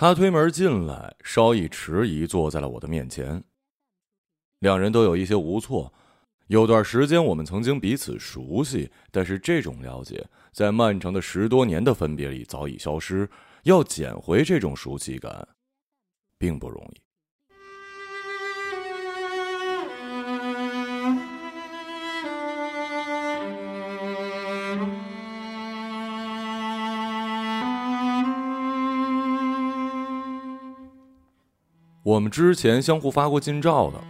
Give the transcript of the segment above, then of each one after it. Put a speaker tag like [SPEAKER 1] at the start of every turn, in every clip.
[SPEAKER 1] 他推门进来，稍一迟疑，坐在了我的面前。两人都有一些无措。有段时间，我们曾经彼此熟悉，但是这种了解，在漫长的十多年的分别里早已消失。要捡回这种熟悉感，并不容易。我们之前相互发过近照的。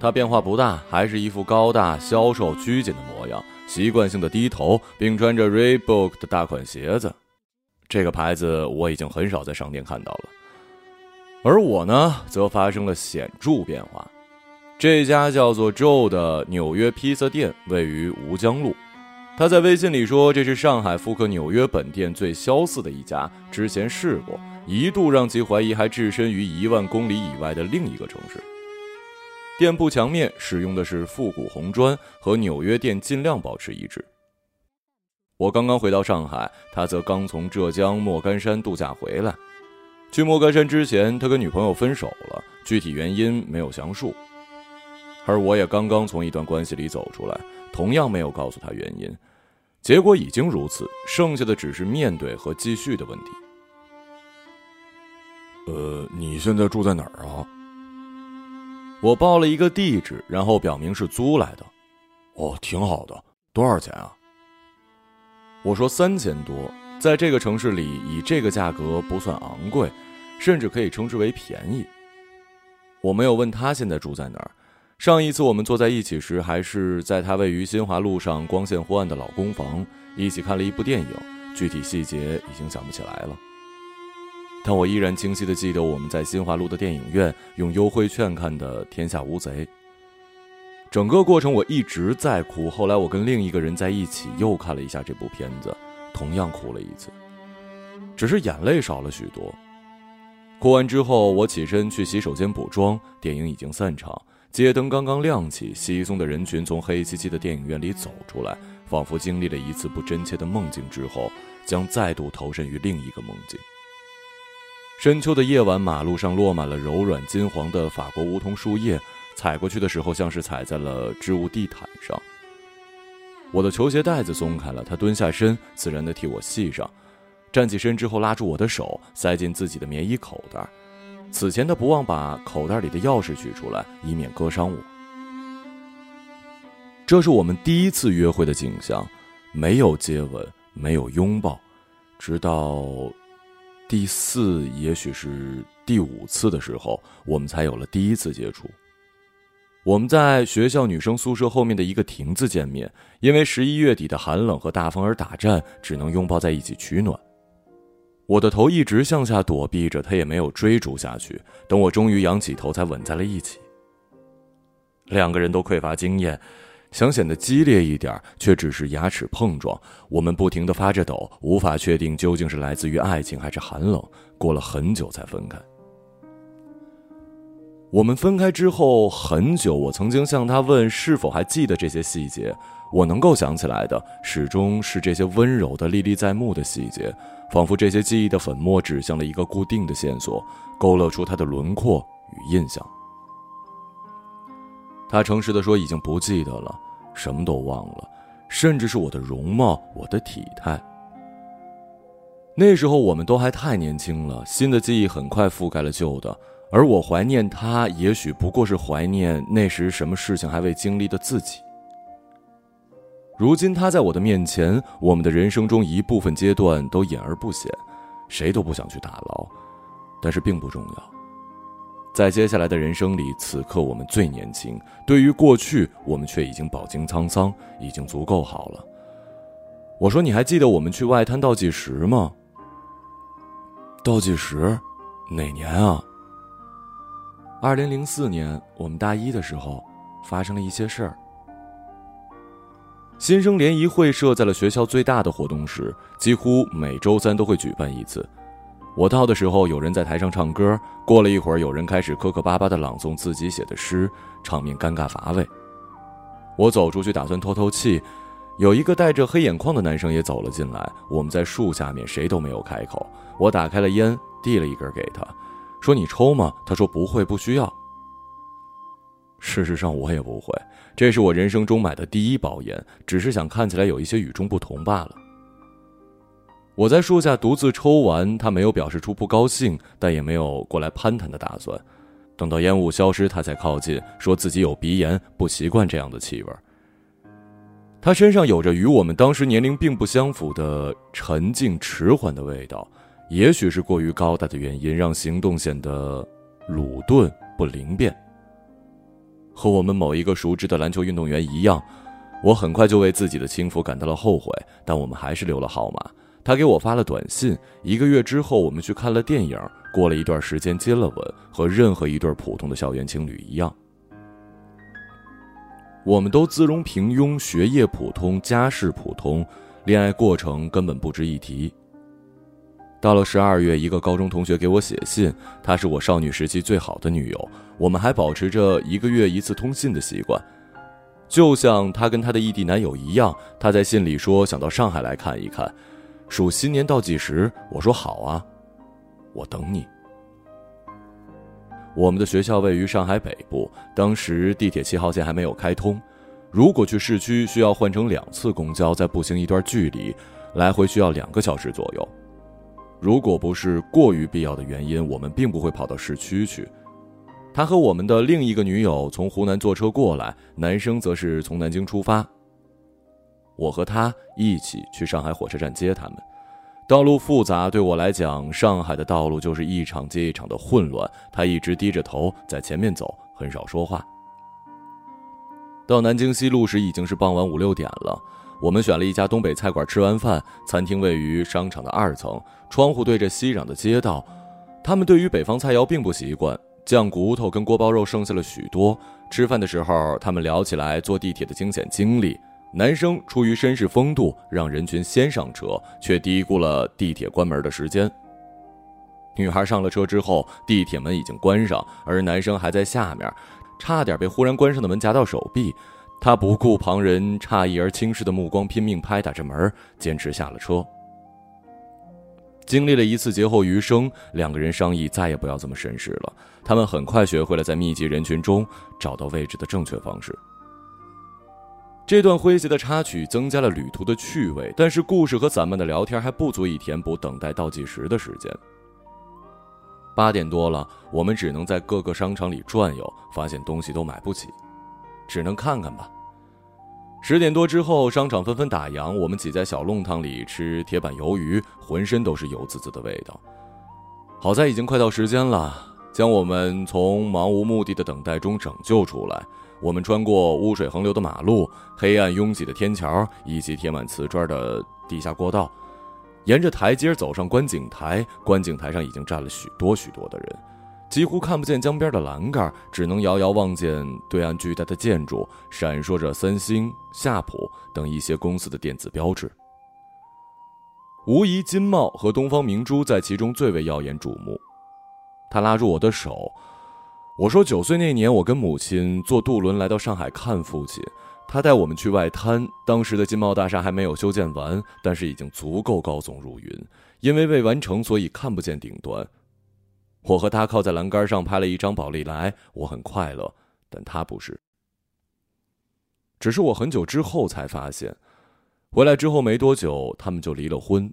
[SPEAKER 1] 他变化不大，还是一副高大、消瘦、拘谨的模样，习惯性的低头，并穿着 Reebok 的大款鞋子。这个牌子我已经很少在商店看到了。而我呢，则发生了显著变化。这家叫做 Joe 的纽约披萨店位于吴江路。他在微信里说，这是上海复刻纽约本店最相似的一家。之前试过，一度让其怀疑还置身于一万公里以外的另一个城市。店铺墙面使用的是复古红砖，和纽约店尽量保持一致。我刚刚回到上海，他则刚从浙江莫干山度假回来。去莫干山之前，他跟女朋友分手了，具体原因没有详述。而我也刚刚从一段关系里走出来，同样没有告诉他原因。结果已经如此，剩下的只是面对和继续的问题。
[SPEAKER 2] 呃，你现在住在哪儿啊？
[SPEAKER 1] 我报了一个地址，然后表明是租来的。
[SPEAKER 2] 哦，挺好的。多少钱啊？
[SPEAKER 1] 我说三千多，在这个城市里，以这个价格不算昂贵，甚至可以称之为便宜。我没有问他现在住在哪儿。上一次我们坐在一起时，还是在他位于新华路上光线昏暗的老公房，一起看了一部电影，具体细节已经想不起来了。但我依然清晰的记得我们在新华路的电影院用优惠券看的《天下无贼》。整个过程我一直在哭。后来我跟另一个人在一起又看了一下这部片子，同样哭了一次，只是眼泪少了许多。哭完之后，我起身去洗手间补妆。电影已经散场，街灯刚刚亮起，稀松的人群从黑漆漆的电影院里走出来，仿佛经历了一次不真切的梦境之后，将再度投身于另一个梦境。深秋的夜晚，马路上落满了柔软金黄的法国梧桐树叶，踩过去的时候像是踩在了织物地毯上。我的球鞋带子松开了，他蹲下身，自然地替我系上。站起身之后，拉住我的手，塞进自己的棉衣口袋。此前他不忘把口袋里的钥匙取出来，以免割伤我。这是我们第一次约会的景象，没有接吻，没有拥抱，直到。第四，也许是第五次的时候，我们才有了第一次接触。我们在学校女生宿舍后面的一个亭子见面，因为十一月底的寒冷和大风而打颤，只能拥抱在一起取暖。我的头一直向下躲避着，他也没有追逐下去。等我终于仰起头，才吻在了一起。两个人都匮乏经验。想显得激烈一点，却只是牙齿碰撞。我们不停地发着抖，无法确定究竟是来自于爱情还是寒冷。过了很久才分开。我们分开之后很久，我曾经向他问是否还记得这些细节。我能够想起来的，始终是这些温柔的、历历在目的细节，仿佛这些记忆的粉末指向了一个固定的线索，勾勒出他的轮廓与印象。他诚实的说，已经不记得了，什么都忘了，甚至是我的容貌、我的体态。那时候我们都还太年轻了，新的记忆很快覆盖了旧的，而我怀念他，也许不过是怀念那时什么事情还未经历的自己。如今他在我的面前，我们的人生中一部分阶段都隐而不显，谁都不想去打捞，但是并不重要。在接下来的人生里，此刻我们最年轻。对于过去，我们却已经饱经沧桑，已经足够好了。我说：“你还记得我们去外滩倒计时吗？”
[SPEAKER 2] 倒计时，哪年啊？
[SPEAKER 1] 二零零四年，我们大一的时候，发生了一些事儿。新生联谊会设在了学校最大的活动室，几乎每周三都会举办一次。我到的时候，有人在台上唱歌。过了一会儿，有人开始磕磕巴巴的朗诵自己写的诗，场面尴尬乏味。我走出去打算透透气，有一个戴着黑眼眶的男生也走了进来。我们在树下面，谁都没有开口。我打开了烟，递了一根给他，说：“你抽吗？”他说：“不会，不需要。”事实上，我也不会。这是我人生中买的第一包烟，只是想看起来有一些与众不同罢了。我在树下独自抽完，他没有表示出不高兴，但也没有过来攀谈的打算。等到烟雾消失，他才靠近，说自己有鼻炎，不习惯这样的气味。他身上有着与我们当时年龄并不相符的沉静迟缓的味道，也许是过于高大的原因，让行动显得鲁钝不灵便。和我们某一个熟知的篮球运动员一样，我很快就为自己的轻浮感到了后悔。但我们还是留了号码。他给我发了短信。一个月之后，我们去看了电影。过了一段时间，接了吻，和任何一对普通的校园情侣一样。我们都姿容平庸，学业普通，家世普通，恋爱过程根本不值一提。到了十二月，一个高中同学给我写信，她是我少女时期最好的女友，我们还保持着一个月一次通信的习惯，就像她跟她的异地男友一样。她在信里说想到上海来看一看，数新年倒计时。我说好啊，我等你。我们的学校位于上海北部，当时地铁七号线还没有开通，如果去市区需要换乘两次公交，再步行一段距离，来回需要两个小时左右。如果不是过于必要的原因，我们并不会跑到市区去。他和我们的另一个女友从湖南坐车过来，男生则是从南京出发。我和他一起去上海火车站接他们。道路复杂，对我来讲，上海的道路就是一场接一场的混乱。他一直低着头在前面走，很少说话。到南京西路时已经是傍晚五六点了。我们选了一家东北菜馆吃完饭，餐厅位于商场的二层，窗户对着熙攘的街道。他们对于北方菜肴并不习惯，酱骨头跟锅包肉剩下了许多。吃饭的时候，他们聊起来坐地铁的惊险经历。男生出于绅士风度，让人群先上车，却低估了地铁关门的时间。女孩上了车之后，地铁门已经关上，而男生还在下面，差点被忽然关上的门夹到手臂。他不顾旁人诧异而轻视的目光，拼命拍打着门，坚持下了车。经历了一次劫后余生，两个人商议再也不要这么绅士了。他们很快学会了在密集人群中找到位置的正确方式。这段诙谐的插曲增加了旅途的趣味，但是故事和散漫的聊天还不足以填补等待倒计时的时间。八点多了，我们只能在各个商场里转悠，发现东西都买不起。只能看看吧。十点多之后，商场纷纷打烊，我们挤在小弄堂里吃铁板鱿鱼，浑身都是油滋滋的味道。好在已经快到时间了，将我们从茫无目的的等待中拯救出来。我们穿过污水横流的马路、黑暗拥挤的天桥以及贴满瓷砖的地下过道，沿着台阶走上观景台。观景台上已经站了许多许多的人。几乎看不见江边的栏杆，只能遥遥望见对岸巨大的建筑，闪烁着三星、夏普等一些公司的电子标志。无疑，金茂和东方明珠在其中最为耀眼瞩目。他拉住我的手，我说：“九岁那年，我跟母亲坐渡轮来到上海看父亲，他带我们去外滩。当时的金茂大厦还没有修建完，但是已经足够高耸入云。因为未完成，所以看不见顶端。”我和他靠在栏杆上拍了一张宝丽来，我很快乐，但他不是。只是我很久之后才发现，回来之后没多久，他们就离了婚，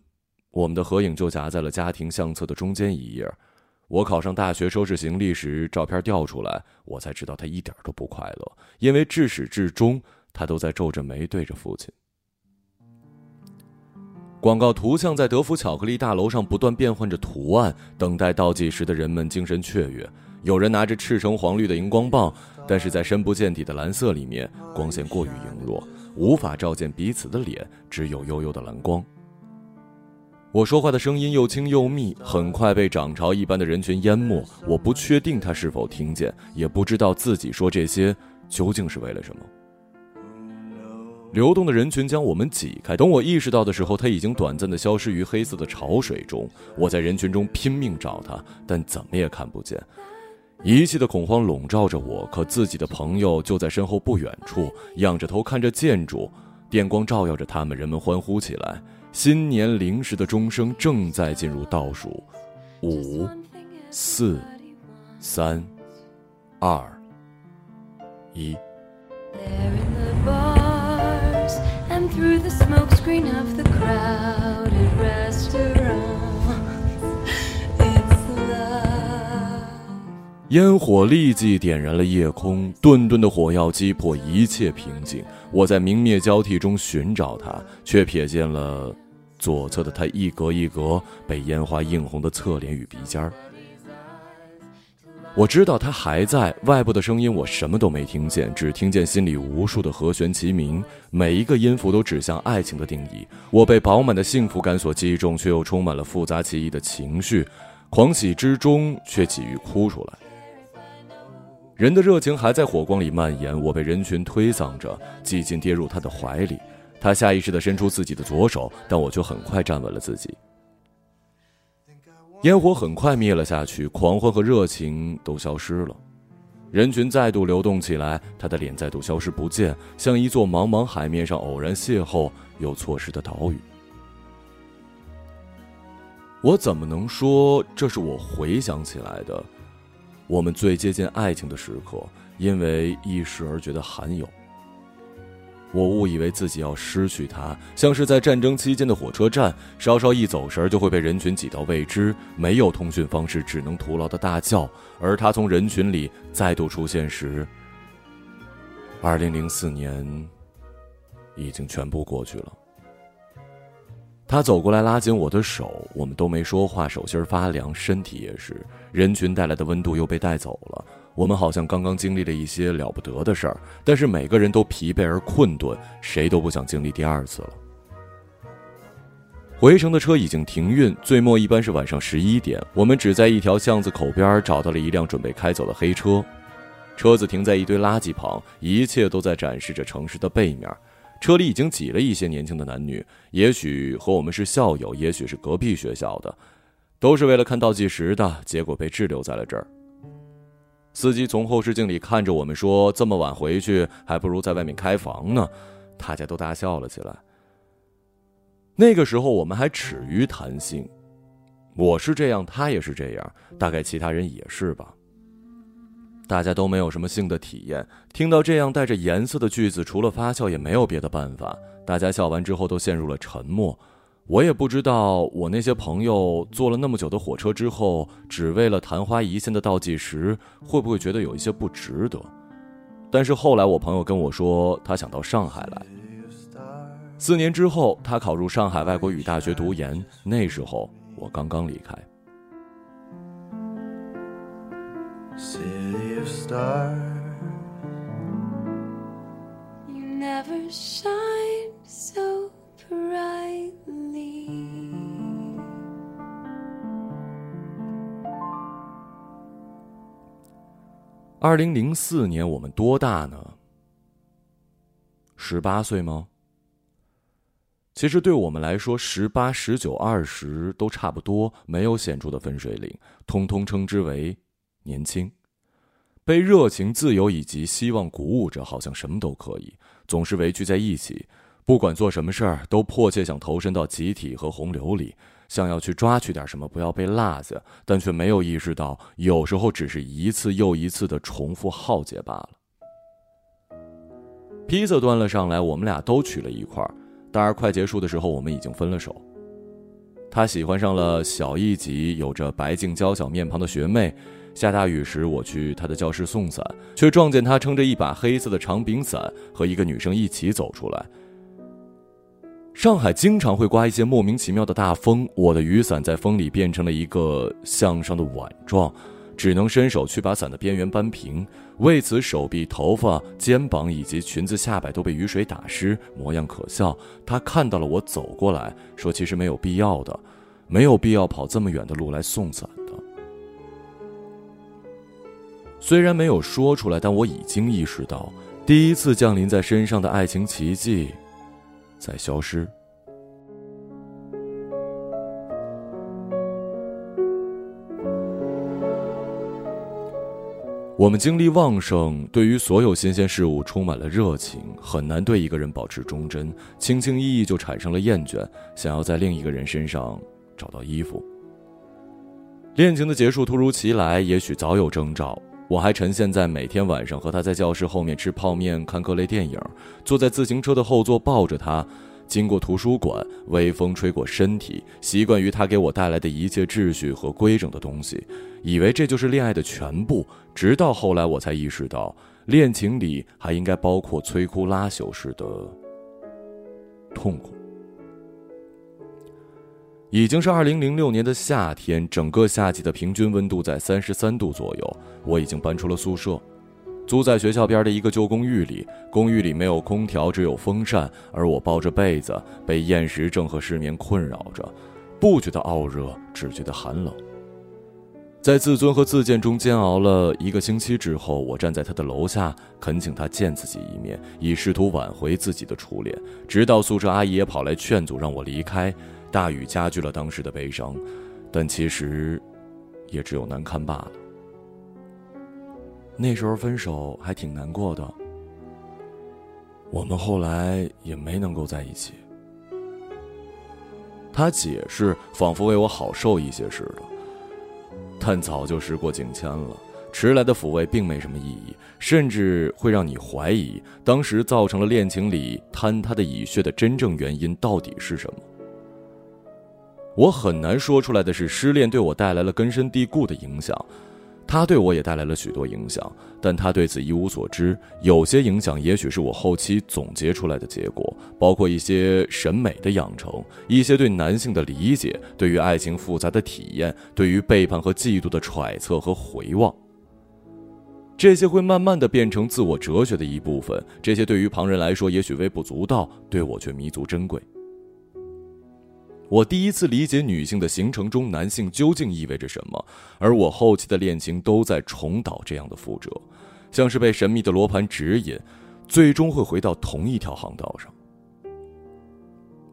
[SPEAKER 1] 我们的合影就夹在了家庭相册的中间一页。我考上大学收拾行李时，照片掉出来，我才知道他一点都不快乐，因为至始至终，他都在皱着眉对着父亲。广告图像在德芙巧克力大楼上不断变换着图案，等待倒计时的人们精神雀跃。有人拿着赤橙黄绿的荧光棒，但是在深不见底的蓝色里面，光线过于羸弱，无法照见彼此的脸，只有幽幽的蓝光。我说话的声音又轻又密，很快被涨潮一般的人群淹没。我不确定他是否听见，也不知道自己说这些究竟是为了什么。流动的人群将我们挤开。等我意识到的时候，他已经短暂的消失于黑色的潮水中。我在人群中拼命找他，但怎么也看不见。一切的恐慌笼罩着我，可自己的朋友就在身后不远处，仰着头看着建筑，电光照耀着他们，人们欢呼起来。新年零时的钟声正在进入倒数，五、四、三、二、一。烟火立即点燃了夜空，顿顿的火药击破一切平静。我在明灭交替中寻找它，却瞥见了左侧的他一格一格被烟花映红的侧脸与鼻尖儿。我知道他还在，外部的声音我什么都没听见，只听见心里无数的和弦齐鸣，每一个音符都指向爱情的定义。我被饱满的幸福感所击中，却又充满了复杂奇异的情绪，狂喜之中却急于哭出来。人的热情还在火光里蔓延，我被人群推搡着，几近跌入他的怀里。他下意识地伸出自己的左手，但我却很快站稳了自己。烟火很快灭了下去，狂欢和热情都消失了，人群再度流动起来，他的脸再度消失不见，像一座茫茫海面上偶然邂逅又错失的岛屿。我怎么能说这是我回想起来的？我们最接近爱情的时刻，因为一时而觉得罕有。我误以为自己要失去他，像是在战争期间的火车站，稍稍一走神就会被人群挤到未知，没有通讯方式，只能徒劳的大叫。而他从人群里再度出现时，二零零四年已经全部过去了。他走过来，拉紧我的手，我们都没说话，手心发凉，身体也是。人群带来的温度又被带走了，我们好像刚刚经历了一些了不得的事儿，但是每个人都疲惫而困顿，谁都不想经历第二次了。回程的车已经停运，最末一般是晚上十一点，我们只在一条巷子口边找到了一辆准备开走的黑车，车子停在一堆垃圾旁，一切都在展示着城市的背面。车里已经挤了一些年轻的男女，也许和我们是校友，也许是隔壁学校的，都是为了看倒计时的。结果被滞留在了这儿。司机从后视镜里看着我们说：“这么晚回去，还不如在外面开房呢。”大家都大笑了起来。那个时候我们还耻于谈性，我是这样，他也是这样，大概其他人也是吧。大家都没有什么性的体验，听到这样带着颜色的句子，除了发笑也没有别的办法。大家笑完之后都陷入了沉默。我也不知道我那些朋友坐了那么久的火车之后，只为了昙花一现的倒计时，会不会觉得有一些不值得？但是后来我朋友跟我说，他想到上海来。四年之后，他考入上海外国语大学读研，那时候我刚刚离开。Star you never shine so brightly. 二零零四年我们多大呢？十八岁吗？其实对我们来说十八十九二十都差不多没有显著的分水岭通通称之为年轻被热情、自由以及希望鼓舞着，好像什么都可以，总是围聚在一起，不管做什么事儿，都迫切想投身到集体和洪流里，想要去抓取点什么，不要被落下，但却没有意识到，有时候只是一次又一次的重复浩劫罢了。披萨端了上来，我们俩都取了一块，当然快结束的时候，我们已经分了手。他喜欢上了小一级、有着白净娇小面庞的学妹。下大雨时，我去他的教室送伞，却撞见他撑着一把黑色的长柄伞，和一个女生一起走出来。上海经常会刮一些莫名其妙的大风，我的雨伞在风里变成了一个向上的碗状，只能伸手去把伞的边缘扳平。为此，手臂、头发、肩膀以及裙子下摆都被雨水打湿，模样可笑。他看到了我走过来，说：“其实没有必要的，没有必要跑这么远的路来送伞。”虽然没有说出来，但我已经意识到，第一次降临在身上的爱情奇迹，在消失。我们精力旺盛，对于所有新鲜事物充满了热情，很难对一个人保持忠贞，轻轻易易就产生了厌倦，想要在另一个人身上找到依附。恋情的结束突如其来，也许早有征兆。我还沉陷在每天晚上和他在教室后面吃泡面、看各类电影，坐在自行车的后座抱着他。经过图书馆，微风吹过身体，习惯于他给我带来的一切秩序和规整的东西，以为这就是恋爱的全部。直到后来，我才意识到，恋情里还应该包括摧枯拉朽式的痛苦。已经是二零零六年的夏天，整个夏季的平均温度在三十三度左右。我已经搬出了宿舍。租在学校边的一个旧公寓里，公寓里没有空调，只有风扇，而我抱着被子，被厌食症和失眠困扰着，不觉得傲热，只觉得寒冷。在自尊和自贱中煎熬了一个星期之后，我站在他的楼下，恳请他见自己一面，以试图挽回自己的初恋。直到宿舍阿姨也跑来劝阻，让我离开。大雨加剧了当时的悲伤，但其实，也只有难堪罢了。那时候分手还挺难过的，我们后来也没能够在一起。他解释，仿佛为我好受一些似的，但早就时过境迁了，迟来的抚慰并没什么意义，甚至会让你怀疑，当时造成了恋情里坍塌的蚁穴的真正原因到底是什么。我很难说出来的是，失恋对我带来了根深蒂固的影响。他对我也带来了许多影响，但他对此一无所知。有些影响也许是我后期总结出来的结果，包括一些审美的养成，一些对男性的理解，对于爱情复杂的体验，对于背叛和嫉妒的揣测和回望。这些会慢慢的变成自我哲学的一部分。这些对于旁人来说也许微不足道，对我却弥足珍贵。我第一次理解女性的形成中，男性究竟意味着什么，而我后期的恋情都在重蹈这样的覆辙，像是被神秘的罗盘指引，最终会回到同一条航道上。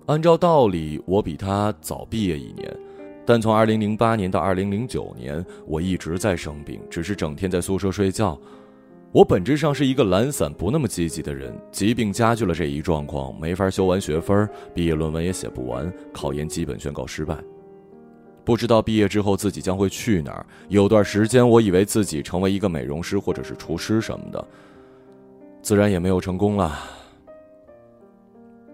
[SPEAKER 1] 按照道理，我比他早毕业一年，但从2008年到2009年，我一直在生病，只是整天在宿舍睡觉。我本质上是一个懒散、不那么积极的人，疾病加剧了这一状况，没法修完学分，毕业论文也写不完，考研基本宣告失败。不知道毕业之后自己将会去哪儿。有段时间，我以为自己成为一个美容师或者是厨师什么的，自然也没有成功了。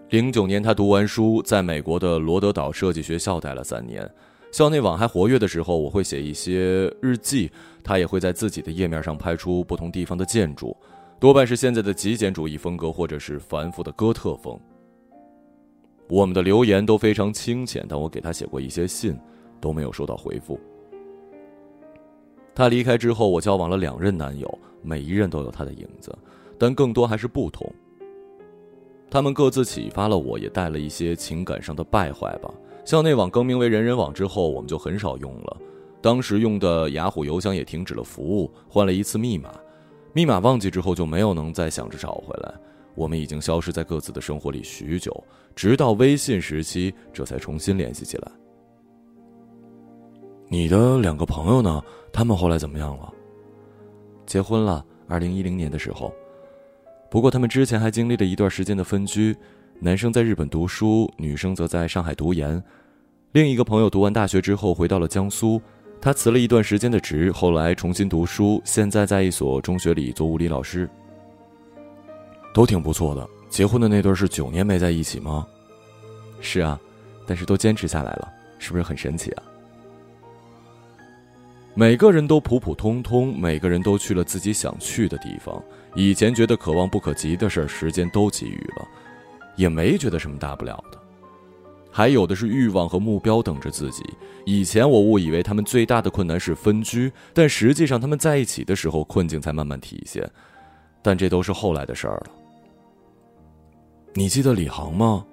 [SPEAKER 1] 零九年，他读完书，在美国的罗德岛设计学校待了三年。校内网还活跃的时候，我会写一些日记，他也会在自己的页面上拍出不同地方的建筑，多半是现在的极简主义风格，或者是繁复的哥特风。我们的留言都非常清浅，但我给他写过一些信，都没有收到回复。他离开之后，我交往了两任男友，每一任都有他的影子，但更多还是不同。他们各自启发了我，也带了一些情感上的败坏吧。校内网更名为人人网之后，我们就很少用了。当时用的雅虎邮箱也停止了服务，换了一次密码，密码忘记之后就没有能再想着找回来。我们已经消失在各自的生活里许久，直到微信时期，这才重新联系起来。你的两个朋友呢？他们后来怎么样了？结婚了，二零一零年的时候。不过他们之前还经历了一段时间的分居。男生在日本读书，女生则在上海读研。另一个朋友读完大学之后回到了江苏，他辞了一段时间的职，后来重新读书，现在在一所中学里做物理老师。都挺不错的。结婚的那对是九年没在一起吗？是啊，但是都坚持下来了，是不是很神奇啊？每个人都普普通通，每个人都去了自己想去的地方。以前觉得可望不可及的事儿，时间都给予了。也没觉得什么大不了的，还有的是欲望和目标等着自己。以前我误以为他们最大的困难是分居，但实际上他们在一起的时候，困境才慢慢体现。但这都是后来的事儿了。你记得李航吗？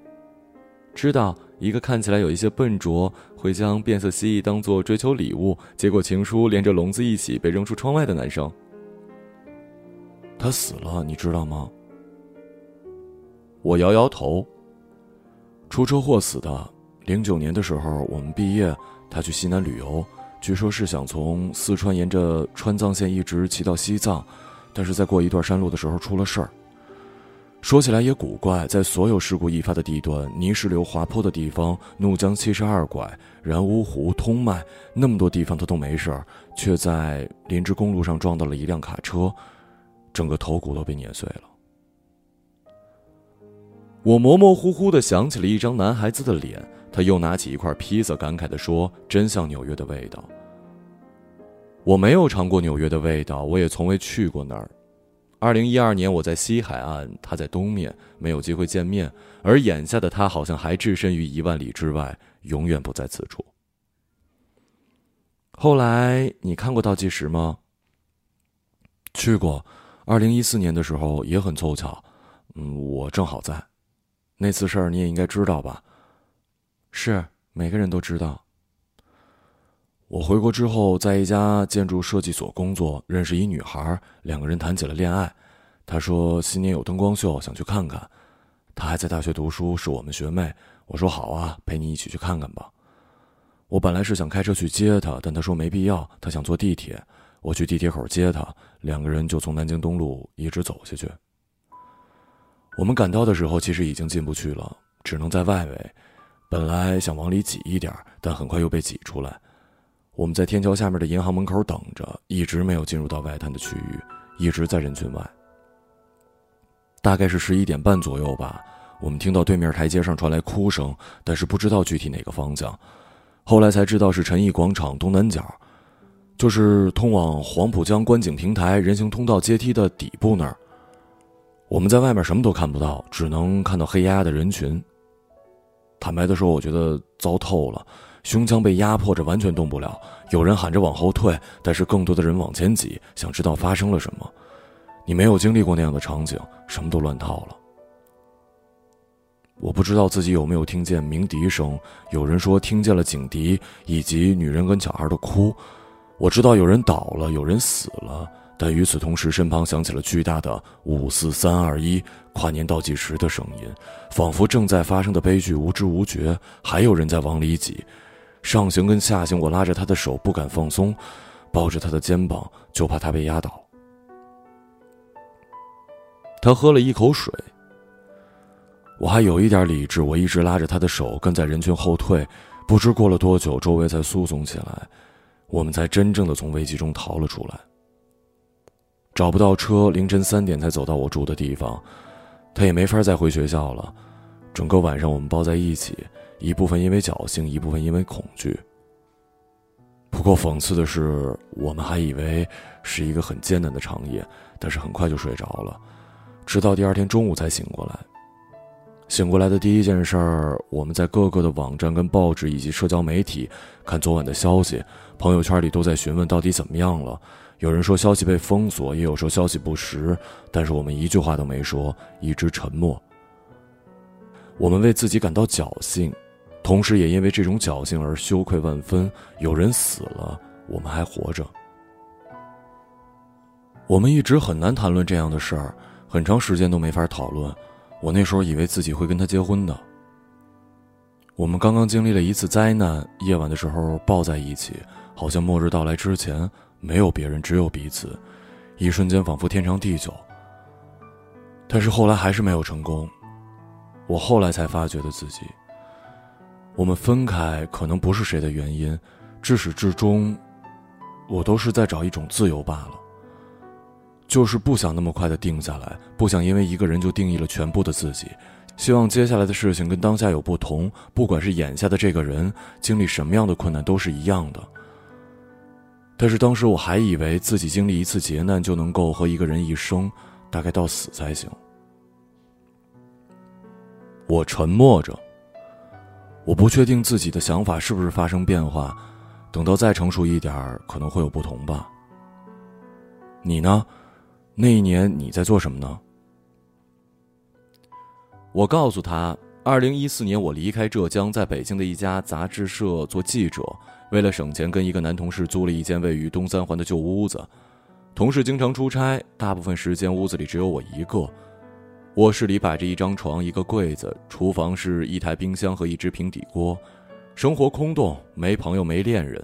[SPEAKER 1] 知道一个看起来有一些笨拙，会将变色蜥蜴当做追求礼物，结果情书连着笼子一起被扔出窗外的男生。他死了，你知道吗？我摇摇头。出车祸死的。零九年的时候，我们毕业，他去西南旅游，据说是想从四川沿着川藏线一直骑到西藏，但是在过一段山路的时候出了事儿。说起来也古怪，在所有事故易发的地段、泥石流滑坡的地方、怒江七十二拐、然乌湖、通麦，那么多地方他都没事儿，却在林芝公路上撞到了一辆卡车，整个头骨都被碾碎了。
[SPEAKER 3] 我模模糊糊的想起了一张男孩子的脸，他又拿起一块披萨，感慨的说：“真像纽约的味道。”我没有尝过纽约的味道，我也从未去过那儿。二零一二年，我在西海岸，他在东面，没有机会见面。而眼下的他，好像还置身于一万里之外，永远不在此处。后来，你看过倒计时吗？
[SPEAKER 1] 去过，二零一四年的时候也很凑巧，嗯，我正好在。那次事儿你也应该知道吧？
[SPEAKER 3] 是，每个人都知道。
[SPEAKER 1] 我回国之后，在一家建筑设计所工作，认识一女孩，两个人谈起了恋爱。她说新年有灯光秀，想去看看。她还在大学读书，是我们学妹。我说好啊，陪你一起去看看吧。我本来是想开车去接她，但她说没必要，她想坐地铁。我去地铁口接她，两个人就从南京东路一直走下去。我们赶到的时候，其实已经进不去了，只能在外围。本来想往里挤一点，但很快又被挤出来。我们在天桥下面的银行门口等着，一直没有进入到外滩的区域，一直在人群外。大概是十一点半左右吧，我们听到对面台阶上传来哭声，但是不知道具体哪个方向。后来才知道是陈毅广场东南角，就是通往黄浦江观景平台人行通道阶梯的底部那儿。我们在外面什么都看不到，只能看到黑压压的人群。坦白的说，我觉得糟透了。胸腔被压迫着，完全动不了。有人喊着往后退，但是更多的人往前挤，想知道发生了什么。你没有经历过那样的场景，什么都乱套了。我不知道自己有没有听见鸣笛声，有人说听见了警笛以及女人跟小孩的哭。我知道有人倒了，有人死了。但与此同时，身旁响起了巨大的“五四三二一”跨年倒计时的声音，仿佛正在发生的悲剧无知无觉。还有人在往里挤。上行跟下行，我拉着他的手不敢放松，抱着他的肩膀，就怕他被压倒。他喝了一口水。我还有一点理智，我一直拉着他的手，跟在人群后退。不知过了多久，周围才肃松起来，我们才真正的从危机中逃了出来。找不到车，凌晨三点才走到我住的地方，他也没法再回学校了。整个晚上我们抱在一起。一部分因为侥幸，一部分因为恐惧。不过讽刺的是，我们还以为是一个很艰难的长夜，但是很快就睡着了，直到第二天中午才醒过来。醒过来的第一件事儿，我们在各个的网站、跟报纸以及社交媒体看昨晚的消息，朋友圈里都在询问到底怎么样了。有人说消息被封锁，也有说消息不实，但是我们一句话都没说，一直沉默。我们为自己感到侥幸。同时，也因为这种侥幸而羞愧万分。有人死了，我们还活着。我们一直很难谈论这样的事儿，很长时间都没法讨论。我那时候以为自己会跟他结婚的。我们刚刚经历了一次灾难，夜晚的时候抱在一起，好像末日到来之前没有别人，只有彼此，一瞬间仿佛天长地久。但是后来还是没有成功。我后来才发觉的自己。我们分开可能不是谁的原因，至始至终，我都是在找一种自由罢了。就是不想那么快的定下来，不想因为一个人就定义了全部的自己。希望接下来的事情跟当下有不同，不管是眼下的这个人经历什么样的困难都是一样的。但是当时我还以为自己经历一次劫难就能够和一个人一生，大概到死才行。我沉默着。我不确定自己的想法是不是发生变化，等到再成熟一点儿，可能会有不同吧。你呢？那一年你在做什么呢？
[SPEAKER 3] 我告诉他，二零一四年我离开浙江，在北京的一家杂志社做记者，为了省钱，跟一个男同事租了一间位于东三环的旧屋子。同事经常出差，大部分时间屋子里只有我一个。卧室里摆着一张床、一个柜子，厨房是一台冰箱和一只平底锅，生活空洞，没朋友，没恋人。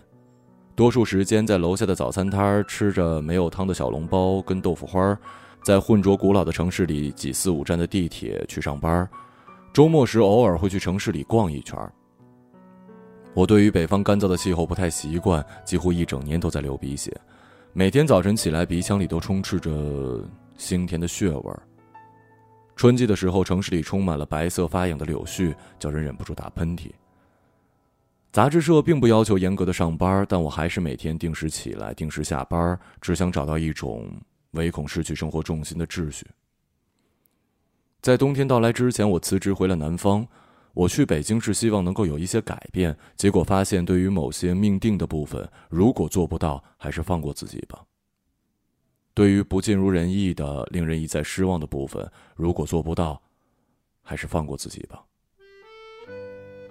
[SPEAKER 1] 多数时间在楼下的早餐摊儿吃着没有汤的小笼包跟豆腐花，在混浊古老的城市里挤四五站的地铁去上班。周末时偶尔会去城市里逛一圈儿。我对于北方干燥的气候不太习惯，几乎一整年都在流鼻血，每天早晨起来鼻腔里都充斥着腥甜的血味儿。春季的时候，城市里充满了白色发痒的柳絮，叫人忍不住打喷嚏。杂志社并不要求严格的上班，但我还是每天定时起来、定时下班，只想找到一种唯恐失去生活重心的秩序。在冬天到来之前，我辞职回了南方。我去北京是希望能够有一些改变，结果发现，对于某些命定的部分，如果做不到，还是放过自己吧。对于不尽如人意的、令人一再失望的部分，如果做不到，还是放过自己吧。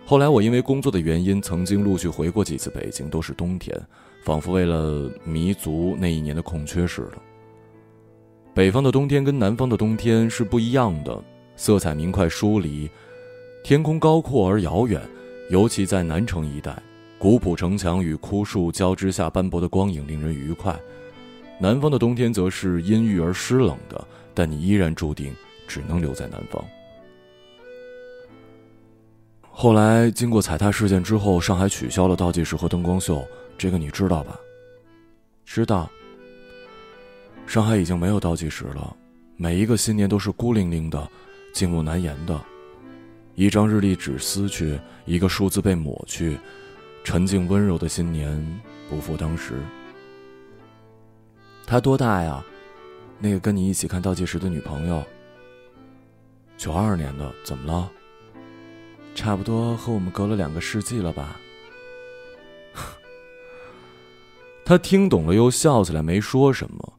[SPEAKER 1] 后来，我因为工作的原因，曾经陆续回过几次北京，都是冬天，仿佛为了弥足那一年的空缺似的。北方的冬天跟南方的冬天是不一样的，色彩明快疏离，天空高阔而遥远，尤其在南城一带，古朴城墙与枯树交织下斑驳的光影令人愉快。南方的冬天则是阴郁而湿冷的，但你依然注定只能留在南方。后来经过踩踏事件之后，上海取消了倒计时和灯光秀，这个你知道吧？知道。上海已经没有倒计时了，每一个新年都是孤零零的，静默难言的，一张日历纸撕去，一个数字被抹去，沉静温柔的新年不复当时。他多大呀？那个跟你一起看倒计时的女朋友。九二年的，怎么了？差不多和我们隔了两个世纪了吧？他听懂了，又笑起来，没说什么。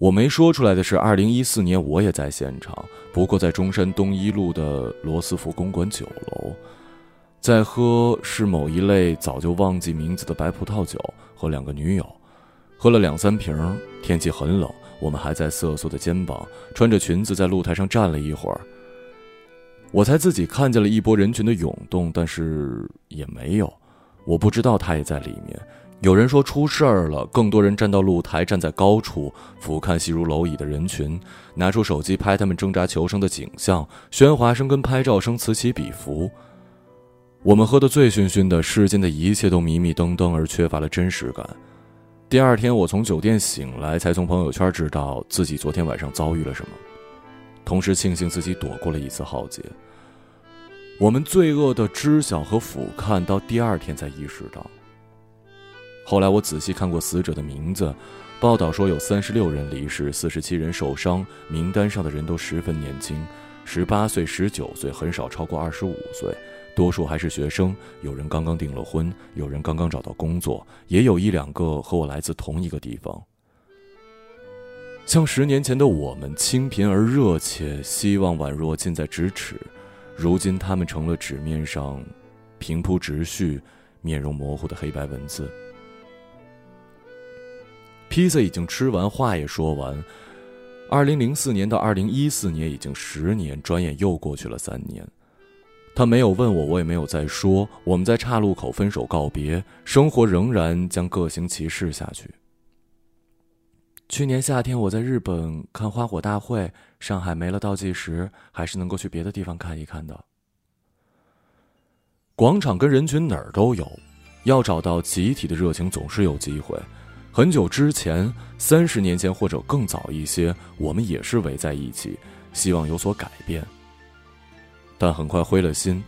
[SPEAKER 1] 我没说出来的是，二零一四年我也在现场，不过在中山东一路的罗斯福公馆酒楼，在喝是某一类早就忘记名字的白葡萄酒，和两个女友。喝了两三瓶，天气很冷，我们还在瑟缩的肩膀，穿着裙子在露台上站了一会儿。我才自己看见了一波人群的涌动，但是也没有，我不知道他也在里面。有人说出事儿了，更多人站到露台，站在高处俯瞰细如蝼蚁的人群，拿出手机拍他们挣扎求生的景象，喧哗声跟拍照声此起彼伏。我们喝得醉醺醺的，世间的一切都迷迷瞪瞪，而缺乏了真实感。第二天，我从酒店醒来，才从朋友圈知道自己昨天晚上遭遇了什么，同时庆幸自己躲过了一次浩劫。我们罪恶的知晓和俯瞰，到第二天才意识到。后来我仔细看过死者的名字，报道说有三十六人离世，四十七人受伤，名单上的人都十分年轻，十八岁、十九岁，很少超过二十五岁。多数还是学生，有人刚刚订了婚，有人刚刚找到工作，也有一两个和我来自同一个地方。像十年前的我们，清贫而热切，希望宛若近在咫尺。如今，他们成了纸面上平铺直叙、面容模糊的黑白文字。披萨已经吃完，话也说完。二零零四年到二零一四年已经十年，转眼又过去了三年。他没有问我，我也没有再说。我们在岔路口分手告别，生活仍然将各行其事下去。去年夏天我在日本看花火大会，上海没了倒计时，还是能够去别的地方看一看的。广场跟人群哪儿都有，要找到集体的热情总是有机会。很久之前，三十年前或者更早一些，我们也是围在一起，希望有所改变。但很快灰了心。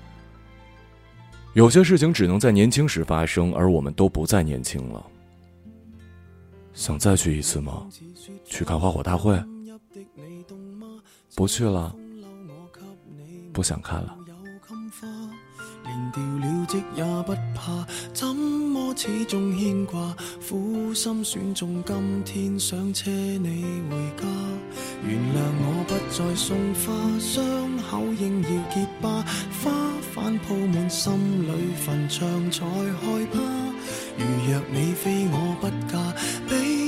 [SPEAKER 1] 有些事情只能在年轻时发生，而我们都不再年轻了。想再去一次吗？去看花火大会？不去了。不想看了。掉了职也不怕，怎么始终牵挂，苦心选中今天想车你回家。原谅我不再送花，伤口应要结疤，花瓣铺满心里坟场才害怕。如若你非我不嫁，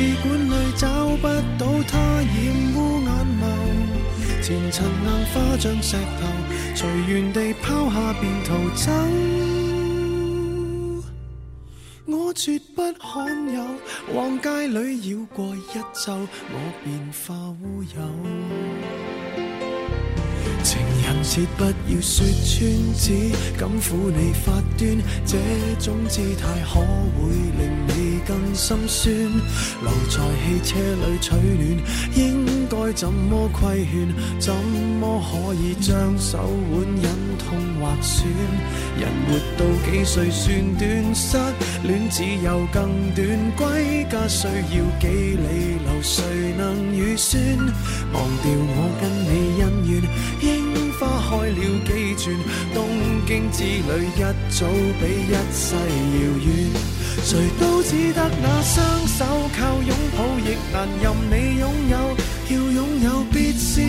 [SPEAKER 4] 试管里找不到它，染污眼眸。前尘硬化像石头，随缘地抛下便逃走。我绝不罕有，往街里绕过一周，我便化乌有。情人节不要说穿，只敢抚你发端，这种姿态可会令你更心酸？留在汽车里取暖，应该怎么规劝？怎么可以将手腕忍痛划损？人活到几岁算短？失恋只有更短，归家需要几里路，谁能预算？忘掉我跟你恩怨，应花开了几转？东京之旅一早比一世遥远。谁都只得那双手，靠拥抱亦难任你拥有。要拥有，必先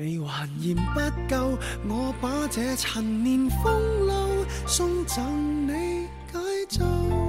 [SPEAKER 4] 你还嫌不够我把这陈年风褛送赠你解咒。